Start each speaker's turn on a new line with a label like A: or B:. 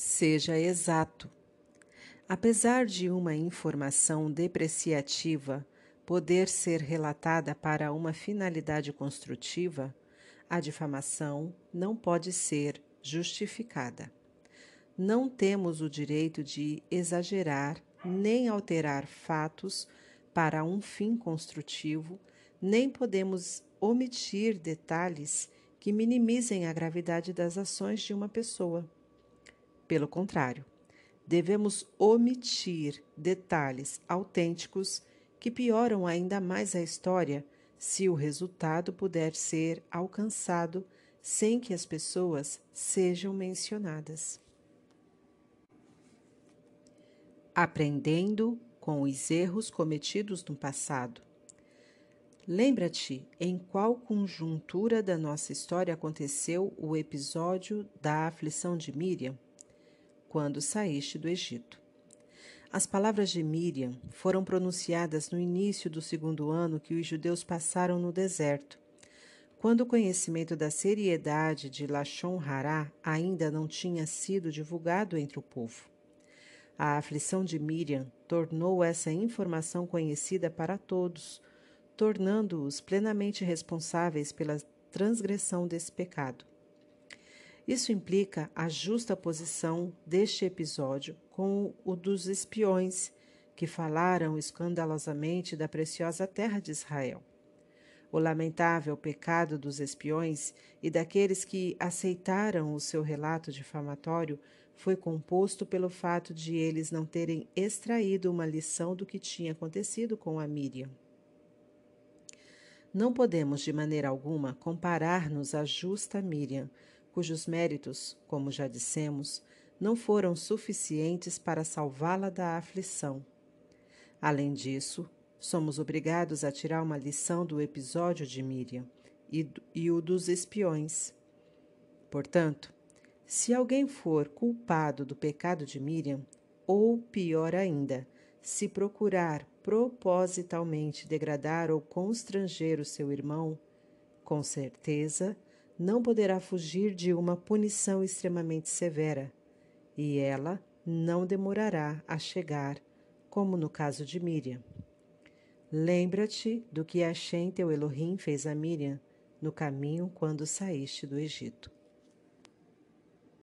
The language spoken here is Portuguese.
A: Seja exato. Apesar de uma informação depreciativa poder ser relatada para uma finalidade construtiva, a difamação não pode ser justificada. Não temos o direito de exagerar nem alterar fatos para um fim construtivo, nem podemos omitir detalhes que minimizem a gravidade das ações de uma pessoa. Pelo contrário, devemos omitir detalhes autênticos que pioram ainda mais a história se o resultado puder ser alcançado sem que as pessoas sejam mencionadas. Aprendendo com os erros cometidos no passado. Lembra-te em qual conjuntura da nossa história aconteceu o episódio da aflição de Miriam? Quando saíste do Egito. As palavras de Miriam foram pronunciadas no início do segundo ano que os judeus passaram no deserto, quando o conhecimento da seriedade de Lachon Hará ainda não tinha sido divulgado entre o povo. A aflição de Miriam tornou essa informação conhecida para todos tornando-os plenamente responsáveis pela transgressão desse pecado. Isso implica a justa posição deste episódio com o dos espiões que falaram escandalosamente da preciosa terra de Israel. O lamentável pecado dos espiões e daqueles que aceitaram o seu relato difamatório foi composto pelo fato de eles não terem extraído uma lição do que tinha acontecido com a Miriam. Não podemos de maneira alguma comparar-nos à justa Miriam, cujos méritos, como já dissemos, não foram suficientes para salvá-la da aflição. Além disso, somos obrigados a tirar uma lição do episódio de Miriam e, e o dos espiões. Portanto, se alguém for culpado do pecado de Miriam, ou pior ainda, se procurar propositalmente degradar ou constranger o seu irmão, com certeza não poderá fugir de uma punição extremamente severa, e ela não demorará a chegar, como no caso de Miriam. Lembra-te do que Hashem teu Elohim fez a Miriam no caminho quando saíste do Egito.